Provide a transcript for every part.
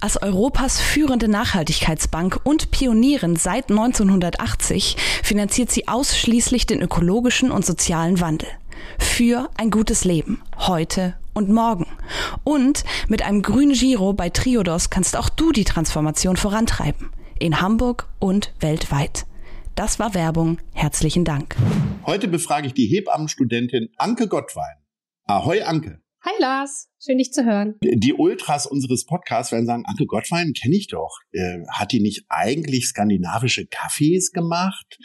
Als Europas führende Nachhaltigkeitsbank und Pionierin seit 1980 finanziert sie ausschließlich den ökologischen und sozialen Wandel. Für ein gutes Leben, heute und morgen. Und mit einem grünen Giro bei Triodos kannst auch du die Transformation vorantreiben. In Hamburg und weltweit. Das war Werbung. Herzlichen Dank. Heute befrage ich die Hebammenstudentin Anke Gottwein. Ahoi, Anke. Hi Lars, schön dich zu hören. Die Ultras unseres Podcasts werden sagen, Anke Gottwein kenne ich doch. Äh, hat die nicht eigentlich skandinavische Kaffees gemacht?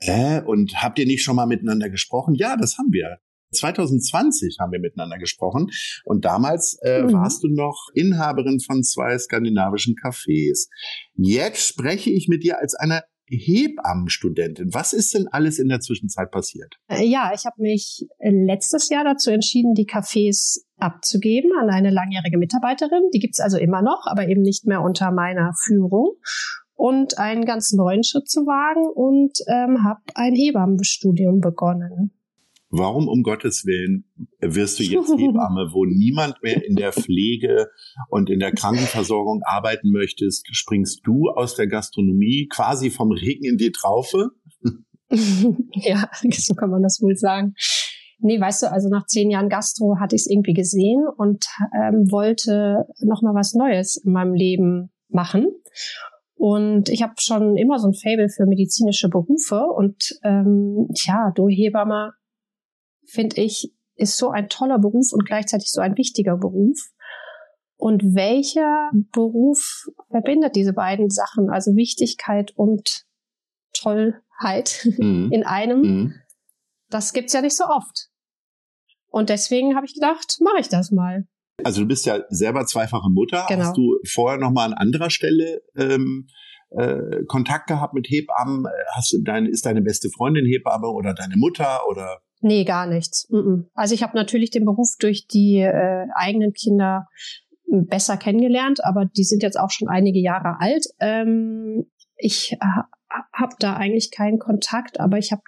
Äh, und habt ihr nicht schon mal miteinander gesprochen? Ja, das haben wir. 2020 haben wir miteinander gesprochen und damals äh, mhm. warst du noch Inhaberin von zwei skandinavischen Cafés. Jetzt spreche ich mit dir als eine Hebammenstudentin. Was ist denn alles in der Zwischenzeit passiert? Äh, ja, ich habe mich äh, letztes Jahr dazu entschieden, die Cafés abzugeben an eine langjährige Mitarbeiterin. Die gibt's also immer noch, aber eben nicht mehr unter meiner Führung. Und einen ganz neuen Schritt zu wagen und ähm, habe ein Hebammenstudium begonnen. Warum um Gottes Willen wirst du jetzt Hebamme, wo niemand mehr in der Pflege und in der Krankenversorgung arbeiten möchtest? Springst du aus der Gastronomie quasi vom Regen in die Traufe? ja, so kann man das wohl sagen. Nee, weißt du, also nach zehn Jahren Gastro hatte ich es irgendwie gesehen und ähm, wollte noch mal was Neues in meinem Leben machen. Und ich habe schon immer so ein Fable für medizinische Berufe und ähm, ja, du Hebamme finde ich, ist so ein toller Beruf und gleichzeitig so ein wichtiger Beruf. Und welcher Beruf verbindet diese beiden Sachen, also Wichtigkeit und Tollheit mhm. in einem? Mhm. Das gibt's ja nicht so oft. Und deswegen habe ich gedacht, mache ich das mal. Also du bist ja selber zweifache Mutter. Genau. Hast du vorher noch mal an anderer Stelle ähm, äh, Kontakt gehabt mit Hebammen? Hast du deine, ist deine beste Freundin Hebamme oder deine Mutter oder? Nee, gar nichts. Also ich habe natürlich den Beruf durch die äh, eigenen Kinder hm, besser kennengelernt, aber die sind jetzt auch schon einige Jahre alt. Ähm, ich habe da eigentlich keinen Kontakt, aber ich habe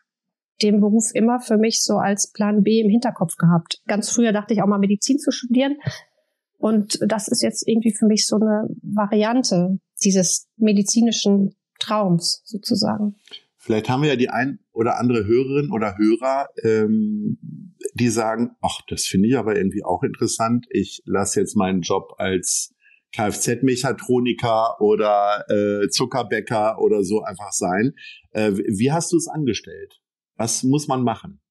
den Beruf immer für mich so als Plan B im Hinterkopf gehabt. Ganz früher dachte ich auch mal Medizin zu studieren. Und das ist jetzt irgendwie für mich so eine Variante dieses medizinischen Traums sozusagen. Vielleicht haben wir ja die ein oder andere Hörerin oder Hörer, ähm, die sagen, ach, das finde ich aber irgendwie auch interessant. Ich lasse jetzt meinen Job als Kfz-Mechatroniker oder äh, Zuckerbäcker oder so einfach sein. Äh, wie hast du es angestellt? Was muss man machen?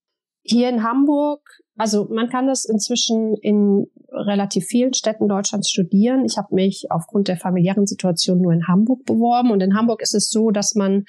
Hier in Hamburg, also man kann das inzwischen in relativ vielen Städten Deutschlands studieren. Ich habe mich aufgrund der familiären Situation nur in Hamburg beworben und in Hamburg ist es so, dass man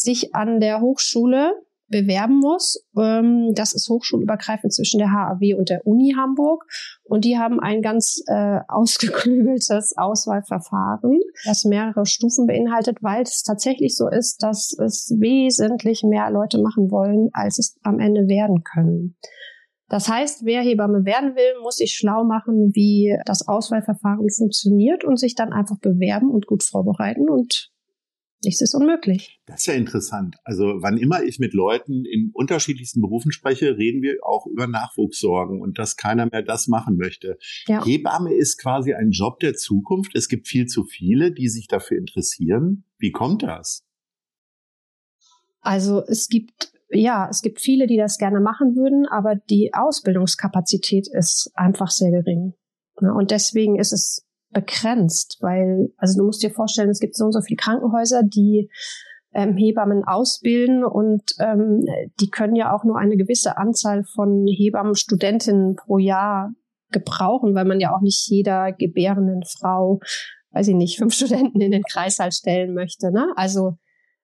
sich an der Hochschule bewerben muss. Ähm, das ist hochschulübergreifend zwischen der HAW und der Uni Hamburg. Und die haben ein ganz äh, ausgeklügeltes Auswahlverfahren, das mehrere Stufen beinhaltet, weil es tatsächlich so ist, dass es wesentlich mehr Leute machen wollen, als es am Ende werden können. Das heißt, wer Hebamme werden will, muss sich schlau machen, wie das Auswahlverfahren funktioniert und sich dann einfach bewerben und gut vorbereiten und Nichts ist unmöglich. Das ist ja interessant. Also wann immer ich mit Leuten in unterschiedlichsten Berufen spreche, reden wir auch über Nachwuchssorgen und dass keiner mehr das machen möchte. Ja. Hebamme ist quasi ein Job der Zukunft. Es gibt viel zu viele, die sich dafür interessieren. Wie kommt das? Also es gibt ja, es gibt viele, die das gerne machen würden, aber die Ausbildungskapazität ist einfach sehr gering. Und deswegen ist es begrenzt, weil, also du musst dir vorstellen, es gibt so und so viele Krankenhäuser, die ähm, Hebammen ausbilden und ähm, die können ja auch nur eine gewisse Anzahl von Hebammenstudentinnen pro Jahr gebrauchen, weil man ja auch nicht jeder gebärenden Frau, weiß ich nicht, fünf Studenten in den Kreißsaal stellen möchte. Ne? Also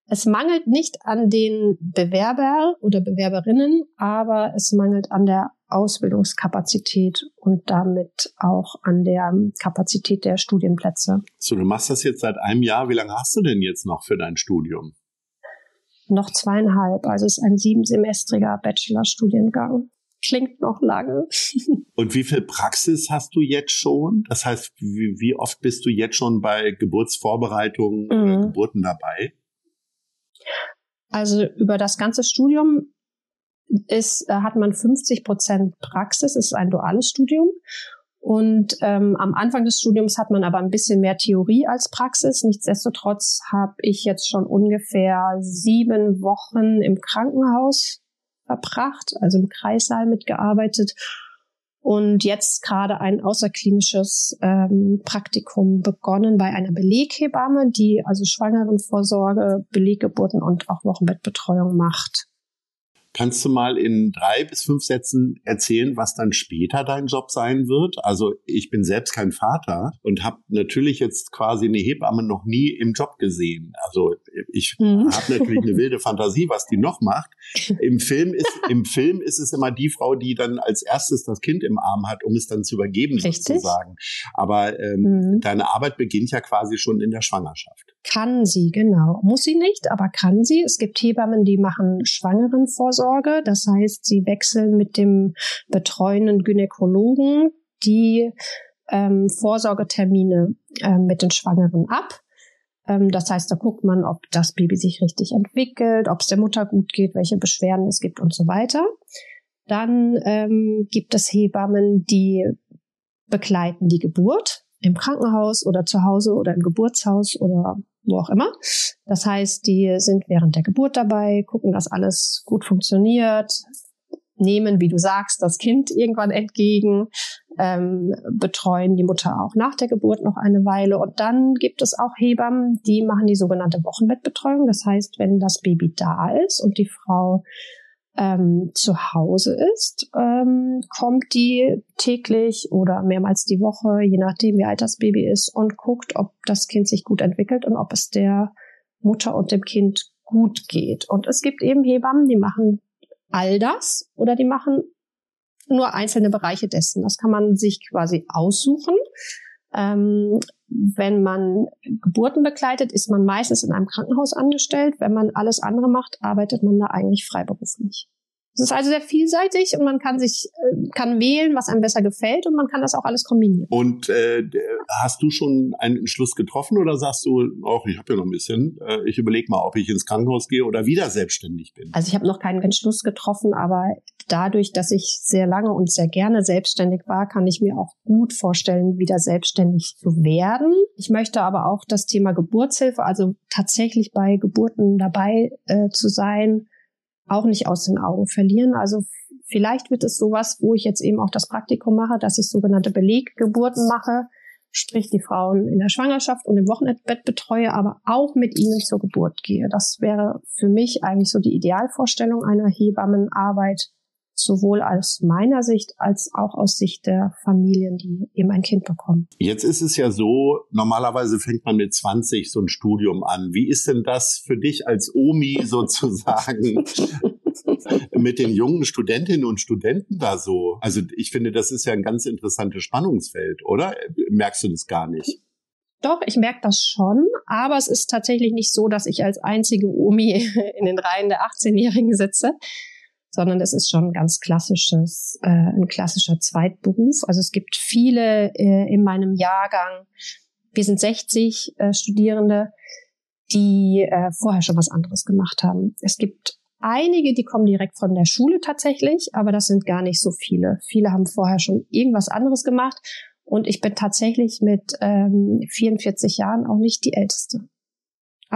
es mangelt nicht an den Bewerber oder Bewerberinnen, aber es mangelt an der Ausbildungskapazität und damit auch an der Kapazität der Studienplätze. So, du machst das jetzt seit einem Jahr. Wie lange hast du denn jetzt noch für dein Studium? Noch zweieinhalb. Also es ist ein siebensemestriger Bachelorstudiengang. Klingt noch lange. Und wie viel Praxis hast du jetzt schon? Das heißt, wie, wie oft bist du jetzt schon bei Geburtsvorbereitungen mhm. oder Geburten dabei? Also über das ganze Studium ist, äh, hat man 50 Prozent Praxis, ist ein duales Studium. Und ähm, am Anfang des Studiums hat man aber ein bisschen mehr Theorie als Praxis. Nichtsdestotrotz habe ich jetzt schon ungefähr sieben Wochen im Krankenhaus verbracht, also im Kreissaal mitgearbeitet und jetzt gerade ein außerklinisches ähm, Praktikum begonnen bei einer Beleghebamme, die also Schwangerenvorsorge, Beleggeburten und auch Wochenbettbetreuung macht. Kannst du mal in drei bis fünf Sätzen erzählen, was dann später dein Job sein wird? Also ich bin selbst kein Vater und habe natürlich jetzt quasi eine Hebamme noch nie im Job gesehen. Also ich mhm. habe natürlich eine wilde Fantasie, was die noch macht. Im Film ist im Film ist es immer die Frau, die dann als erstes das Kind im Arm hat, um es dann zu übergeben Richtig? sozusagen. Aber ähm, mhm. deine Arbeit beginnt ja quasi schon in der Schwangerschaft. Kann sie genau, muss sie nicht, aber kann sie. Es gibt Hebammen, die machen Schwangerenvorsorge Vorsorge. Das heißt, sie wechseln mit dem betreuenden Gynäkologen die ähm, Vorsorgetermine äh, mit den Schwangeren ab. Ähm, das heißt, da guckt man, ob das Baby sich richtig entwickelt, ob es der Mutter gut geht, welche Beschwerden es gibt und so weiter. Dann ähm, gibt es Hebammen, die begleiten die Geburt im Krankenhaus oder zu Hause oder im Geburtshaus oder wo auch immer. Das heißt, die sind während der Geburt dabei, gucken, dass alles gut funktioniert, nehmen, wie du sagst, das Kind irgendwann entgegen, ähm, betreuen die Mutter auch nach der Geburt noch eine Weile. Und dann gibt es auch Hebammen, die machen die sogenannte Wochenbettbetreuung. Das heißt, wenn das Baby da ist und die Frau ähm, zu Hause ist, ähm, kommt die täglich oder mehrmals die Woche, je nachdem wie alt das Baby ist, und guckt, ob das Kind sich gut entwickelt und ob es der Mutter und dem Kind gut geht. Und es gibt eben Hebammen, die machen all das oder die machen nur einzelne Bereiche dessen. Das kann man sich quasi aussuchen. Ähm, wenn man Geburten begleitet, ist man meistens in einem Krankenhaus angestellt. Wenn man alles andere macht, arbeitet man da eigentlich freiberuflich. Es ist also sehr vielseitig und man kann sich äh, kann wählen, was einem besser gefällt und man kann das auch alles kombinieren. Und äh, hast du schon einen Entschluss getroffen oder sagst du, ach, ich habe ja noch ein bisschen, äh, ich überlege mal, ob ich ins Krankenhaus gehe oder wieder selbstständig bin? Also ich habe noch keinen Entschluss getroffen, aber dadurch, dass ich sehr lange und sehr gerne selbstständig war, kann ich mir auch gut vorstellen, wieder selbstständig zu werden. Ich möchte aber auch das Thema Geburtshilfe, also tatsächlich bei Geburten dabei äh, zu sein, auch nicht aus den Augen verlieren. Also vielleicht wird es sowas, wo ich jetzt eben auch das Praktikum mache, dass ich sogenannte Beleggeburten mache, sprich die Frauen in der Schwangerschaft und im Wochenbett betreue, aber auch mit ihnen zur Geburt gehe. Das wäre für mich eigentlich so die Idealvorstellung einer Hebammenarbeit, sowohl aus meiner Sicht als auch aus Sicht der Familien, die eben ein Kind bekommen. Jetzt ist es ja so, normalerweise fängt man mit 20 so ein Studium an. Wie ist denn das für dich als Omi sozusagen? mit den jungen Studentinnen und Studenten da so? Also ich finde, das ist ja ein ganz interessantes Spannungsfeld, oder? Merkst du das gar nicht? Doch, ich merke das schon, aber es ist tatsächlich nicht so, dass ich als einzige Omi in den Reihen der 18-Jährigen sitze, sondern es ist schon ein ganz klassisches, äh, ein klassischer Zweitberuf. Also es gibt viele äh, in meinem Jahrgang, wir sind 60 äh, Studierende, die äh, vorher schon was anderes gemacht haben. Es gibt einige, die kommen direkt von der Schule tatsächlich, aber das sind gar nicht so viele. Viele haben vorher schon irgendwas anderes gemacht und ich bin tatsächlich mit ähm, 44 Jahren auch nicht die Älteste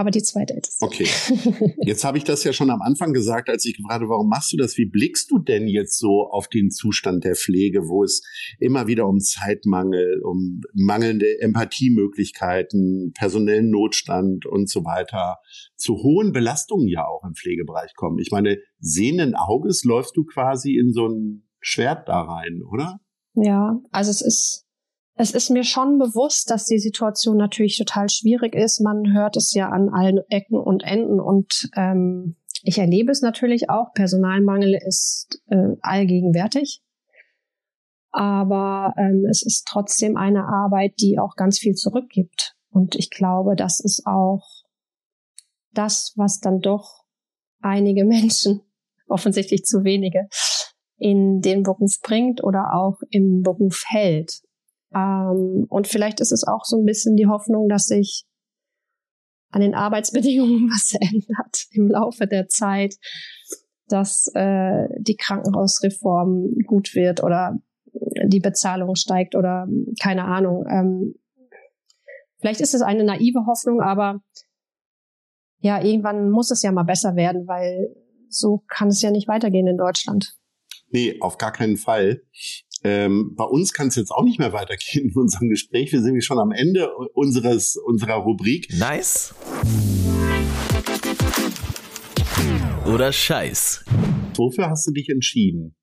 aber die zweitälteste. Okay. Jetzt habe ich das ja schon am Anfang gesagt, als ich gefragt habe, warum machst du das? Wie blickst du denn jetzt so auf den Zustand der Pflege, wo es immer wieder um Zeitmangel, um mangelnde Empathiemöglichkeiten, personellen Notstand und so weiter, zu hohen Belastungen ja auch im Pflegebereich kommen? Ich meine, sehenden Auges läufst du quasi in so ein Schwert da rein, oder? Ja, also es ist es ist mir schon bewusst, dass die Situation natürlich total schwierig ist. Man hört es ja an allen Ecken und Enden und ähm, ich erlebe es natürlich auch. Personalmangel ist äh, allgegenwärtig. aber ähm, es ist trotzdem eine Arbeit, die auch ganz viel zurückgibt. Und ich glaube, das ist auch das, was dann doch einige Menschen, offensichtlich zu wenige, in den Beruf bringt oder auch im Beruf hält. Ähm, und vielleicht ist es auch so ein bisschen die Hoffnung, dass sich an den Arbeitsbedingungen was ändert im Laufe der Zeit, dass äh, die Krankenhausreform gut wird oder die Bezahlung steigt oder keine Ahnung. Ähm, vielleicht ist es eine naive Hoffnung, aber ja, irgendwann muss es ja mal besser werden, weil so kann es ja nicht weitergehen in Deutschland. Nee, auf gar keinen Fall. Ähm, bei uns kann es jetzt auch nicht mehr weitergehen in unserem Gespräch. Wir sind schon am Ende unseres, unserer Rubrik. Nice. Oder Scheiß. Wofür hast du dich entschieden?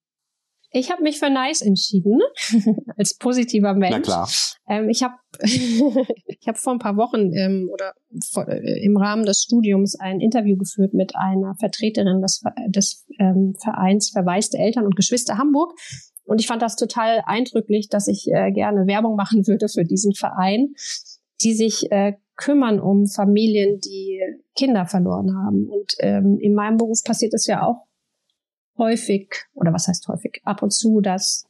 Ich habe mich für Nice entschieden, als positiver Mensch. Na klar. Ähm, ich habe ich hab vor ein paar Wochen ähm, oder vor, äh, im Rahmen des Studiums ein Interview geführt mit einer Vertreterin des, des ähm, Vereins Verwaiste Eltern und Geschwister Hamburg. Und ich fand das total eindrücklich, dass ich äh, gerne Werbung machen würde für diesen Verein, die sich äh, kümmern um Familien, die Kinder verloren haben. Und ähm, in meinem Beruf passiert es ja auch häufig, oder was heißt häufig, ab und zu, dass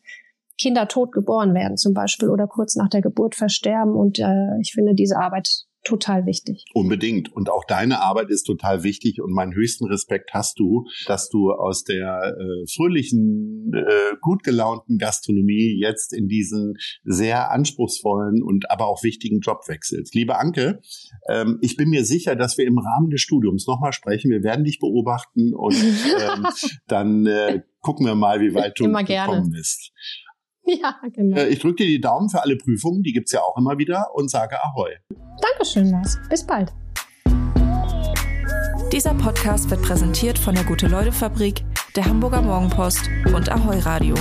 Kinder tot geboren werden zum Beispiel oder kurz nach der Geburt versterben. Und äh, ich finde diese Arbeit total wichtig. Unbedingt. Und auch deine Arbeit ist total wichtig. Und meinen höchsten Respekt hast du, dass du aus der äh, fröhlichen, äh, gut gelaunten Gastronomie jetzt in diesen sehr anspruchsvollen und aber auch wichtigen Job wechselst. Liebe Anke, ähm, ich bin mir sicher, dass wir im Rahmen des Studiums nochmal sprechen. Wir werden dich beobachten und ähm, dann äh, gucken wir mal, wie weit du Immer gekommen bist. Ja, genau. Äh, ich drücke dir die Daumen für alle Prüfungen, die gibt's ja auch immer wieder und sage Ahoi. Dankeschön, Lars. Bis bald. Dieser Podcast wird präsentiert von der Gute-Leute-Fabrik, der Hamburger Morgenpost und Ahoi Radio.